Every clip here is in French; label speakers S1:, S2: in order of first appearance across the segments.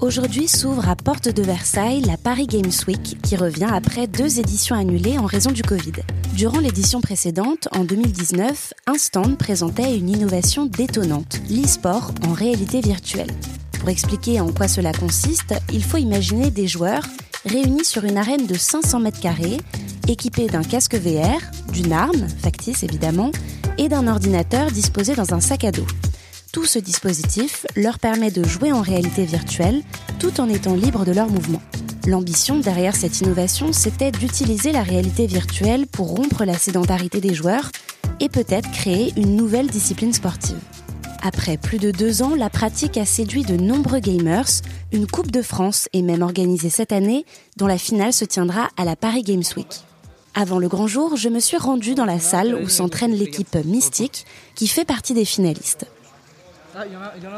S1: Aujourd'hui s'ouvre à Porte de Versailles la Paris Games Week qui revient après deux éditions annulées en raison du Covid. Durant l'édition précédente, en 2019, un stand présentait une innovation détonnante, l'e-sport en réalité virtuelle. Pour expliquer en quoi cela consiste, il faut imaginer des joueurs réunis sur une arène de 500 mètres carrés, équipés d'un casque VR, d'une arme, factice évidemment, et d'un ordinateur disposé dans un sac à dos. Tout ce dispositif leur permet de jouer en réalité virtuelle tout en étant libres de leurs mouvements. L'ambition derrière cette innovation, c'était d'utiliser la réalité virtuelle pour rompre la sédentarité des joueurs et peut-être créer une nouvelle discipline sportive. Après plus de deux ans, la pratique a séduit de nombreux gamers. Une Coupe de France est même organisée cette année, dont la finale se tiendra à la Paris Games Week. Avant le grand jour, je me suis rendue dans la salle où s'entraîne l'équipe Mystique, qui fait partie des finalistes.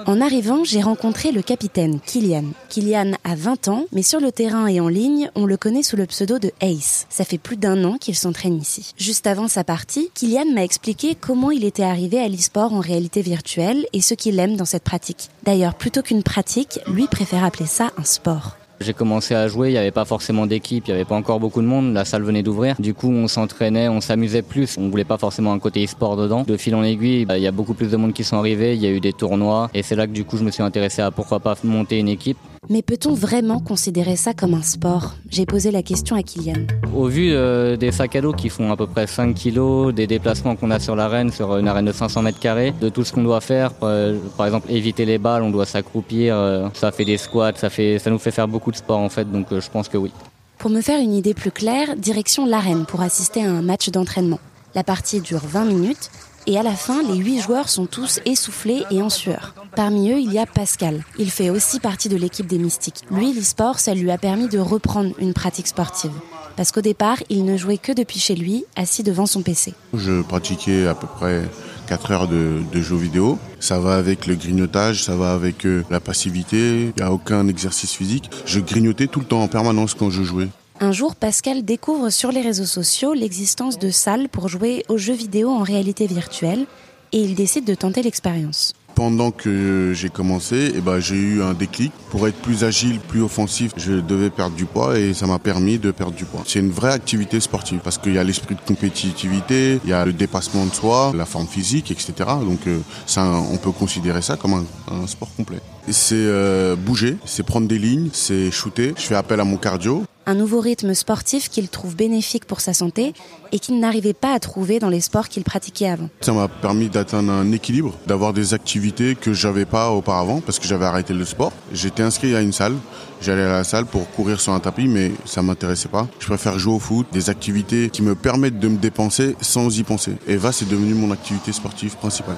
S1: En arrivant, j'ai rencontré le capitaine Kylian. Kylian a 20 ans, mais sur le terrain et en ligne, on le connaît sous le pseudo de Ace. Ça fait plus d'un an qu'il s'entraîne ici. Juste avant sa partie, Kylian m'a expliqué comment il était arrivé à l'e-sport en réalité virtuelle et ce qu'il aime dans cette pratique. D'ailleurs, plutôt qu'une pratique, lui préfère appeler ça un sport.
S2: J'ai commencé à jouer, il n'y avait pas forcément d'équipe, il n'y avait pas encore beaucoup de monde, la salle venait d'ouvrir. Du coup, on s'entraînait, on s'amusait plus, on voulait pas forcément un côté e-sport dedans. De fil en aiguille, bah, il y a beaucoup plus de monde qui sont arrivés, il y a eu des tournois et c'est là que du coup, je me suis intéressé à pourquoi pas monter une équipe.
S1: Mais peut-on vraiment considérer ça comme un sport? J'ai posé la question à Kylian.
S2: Au vu euh, des sacs à dos qui font à peu près 5 kilos, des déplacements qu'on a sur l'arène, sur une arène de 500 mètres carrés, de tout ce qu'on doit faire, euh, par exemple éviter les balles, on doit s'accroupir, euh, ça fait des squats, ça, fait, ça nous fait faire beaucoup de sport en fait, donc je pense que oui.
S1: Pour me faire une idée plus claire, direction l'arène pour assister à un match d'entraînement. La partie dure 20 minutes et à la fin, les huit joueurs sont tous essoufflés et en sueur. Parmi eux, il y a Pascal. Il fait aussi partie de l'équipe des Mystiques. Lui, l'e-sport, ça lui a permis de reprendre une pratique sportive. Parce qu'au départ, il ne jouait que depuis chez lui, assis devant son PC.
S3: Je pratiquais à peu près 4 heures de, jeux vidéo. Ça va avec le grignotage, ça va avec euh, la passivité, il n'y a aucun exercice physique. Je grignotais tout le temps en permanence quand je jouais.
S1: Un jour, Pascal découvre sur les réseaux sociaux l'existence de salles pour jouer aux jeux vidéo en réalité virtuelle et il décide de tenter l'expérience
S3: pendant que j'ai commencé, eh ben, j'ai eu un déclic. Pour être plus agile, plus offensif, je devais perdre du poids et ça m'a permis de perdre du poids. C'est une vraie activité sportive parce qu'il y a l'esprit de compétitivité, il y a le dépassement de soi, la forme physique, etc. Donc euh, ça, on peut considérer ça comme un, sport complet. C'est euh, bouger, c'est prendre des lignes, c'est shooter. Je fais appel à mon cardio
S1: un nouveau rythme sportif qu'il trouve bénéfique pour sa santé et qu'il n'arrivait pas à trouver dans les sports qu'il pratiquait avant.
S3: Ça m'a permis d'atteindre un équilibre, d'avoir des activités que j'avais pas auparavant parce que j'avais arrêté le sport. J'étais inscrit à une salle, j'allais à la salle pour courir sur un tapis mais ça m'intéressait pas. Je préfère jouer au foot, des activités qui me permettent de me dépenser sans y penser. Eva, c'est devenu mon activité sportive principale.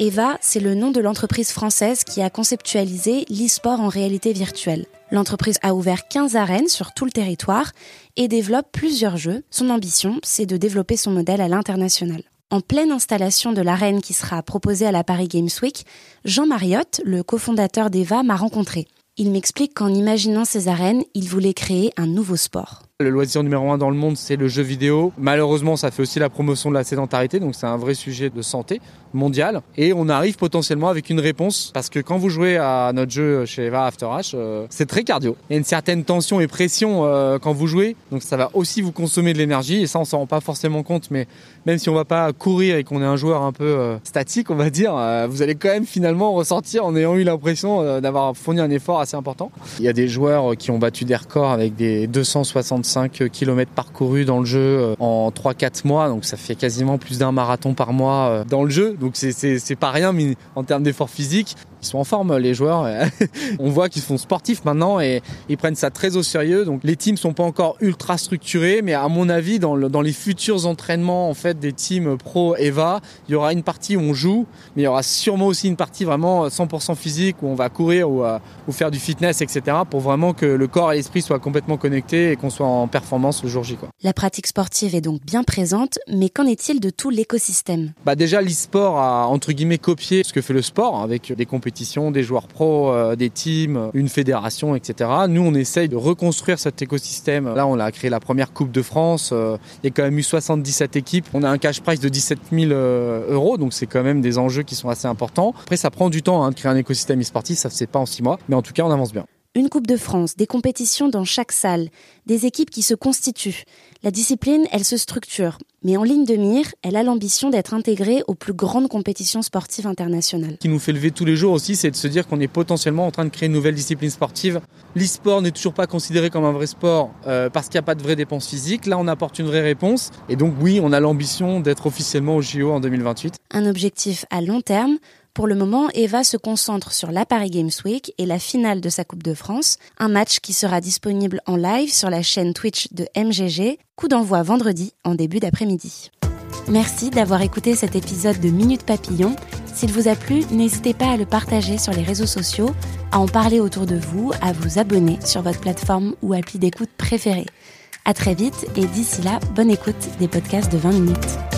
S1: Eva, c'est le nom de l'entreprise française qui a conceptualisé l'e-sport en réalité virtuelle. L'entreprise a ouvert 15 arènes sur tout le territoire et développe plusieurs jeux. Son ambition, c'est de développer son modèle à l'international. En pleine installation de l'arène qui sera proposée à la Paris Games Week, Jean Mariotte, le cofondateur d'Eva, m'a rencontré. Il m'explique qu'en imaginant ces arènes, il voulait créer un nouveau sport.
S4: Le loisir numéro un dans le monde, c'est le jeu vidéo. Malheureusement, ça fait aussi la promotion de la sédentarité, donc c'est un vrai sujet de santé mondiale. Et on arrive potentiellement avec une réponse, parce que quand vous jouez à notre jeu chez Eva After H, euh, c'est très cardio. Il y a une certaine tension et pression euh, quand vous jouez, donc ça va aussi vous consommer de l'énergie, et ça on s'en rend pas forcément compte, mais même si on va pas courir et qu'on est un joueur un peu euh, statique, on va dire, vous allez quand même finalement ressortir en ayant eu l'impression d'avoir fourni un effort assez important. Il y a des joueurs qui ont battu des records avec des 265 45 km parcourus dans le jeu en 3-4 mois, donc ça fait quasiment plus d'un marathon par mois dans le jeu, donc c'est pas rien en termes d'effort physique ils sont en forme les joueurs. On voit qu'ils sont sportifs maintenant et ils prennent ça très au sérieux. Donc les teams sont pas encore ultra structurés, mais à mon avis dans, dans les futurs entraînements en fait des teams pro Eva, il y aura une partie où on joue, mais il y aura sûrement aussi une partie vraiment 100% physique où on va courir ou, euh, ou faire du fitness, etc. pour vraiment que le corps et l'esprit soient complètement connectés et qu'on soit en performance le jour J. Quoi.
S1: La pratique sportive est donc bien présente, mais qu'en est-il de tout l'écosystème?
S4: Bah déjà l'e-sport a entre guillemets copié ce que fait le sport avec des compétitions des joueurs pros, euh, des teams, une fédération, etc. Nous, on essaye de reconstruire cet écosystème. Là, on a créé la première Coupe de France. Euh, il y a quand même eu 77 équipes. On a un cash price de 17 000 euh, euros, donc c'est quand même des enjeux qui sont assez importants. Après, ça prend du temps hein, de créer un écosystème e-sportif, ça se fait pas en six mois, mais en tout cas, on avance bien.
S1: Une Coupe de France, des compétitions dans chaque salle, des équipes qui se constituent. La discipline, elle se structure, mais en ligne de mire, elle a l'ambition d'être intégrée aux plus grandes compétitions sportives internationales.
S4: Ce qui nous fait lever tous les jours aussi, c'est de se dire qu'on est potentiellement en train de créer une nouvelle discipline sportive. L'e-sport n'est toujours pas considéré comme un vrai sport euh, parce qu'il n'y a pas de vraie dépense physique. Là, on apporte une vraie réponse. Et donc oui, on a l'ambition d'être officiellement au JO en 2028.
S1: Un objectif à long terme pour le moment, Eva se concentre sur la Paris Games Week et la finale de sa Coupe de France, un match qui sera disponible en live sur la chaîne Twitch de MGG, coup d'envoi vendredi en début d'après-midi. Merci d'avoir écouté cet épisode de Minute Papillon. S'il vous a plu, n'hésitez pas à le partager sur les réseaux sociaux, à en parler autour de vous, à vous abonner sur votre plateforme ou appli d'écoute préférée. À très vite et d'ici là, bonne écoute des podcasts de 20 minutes.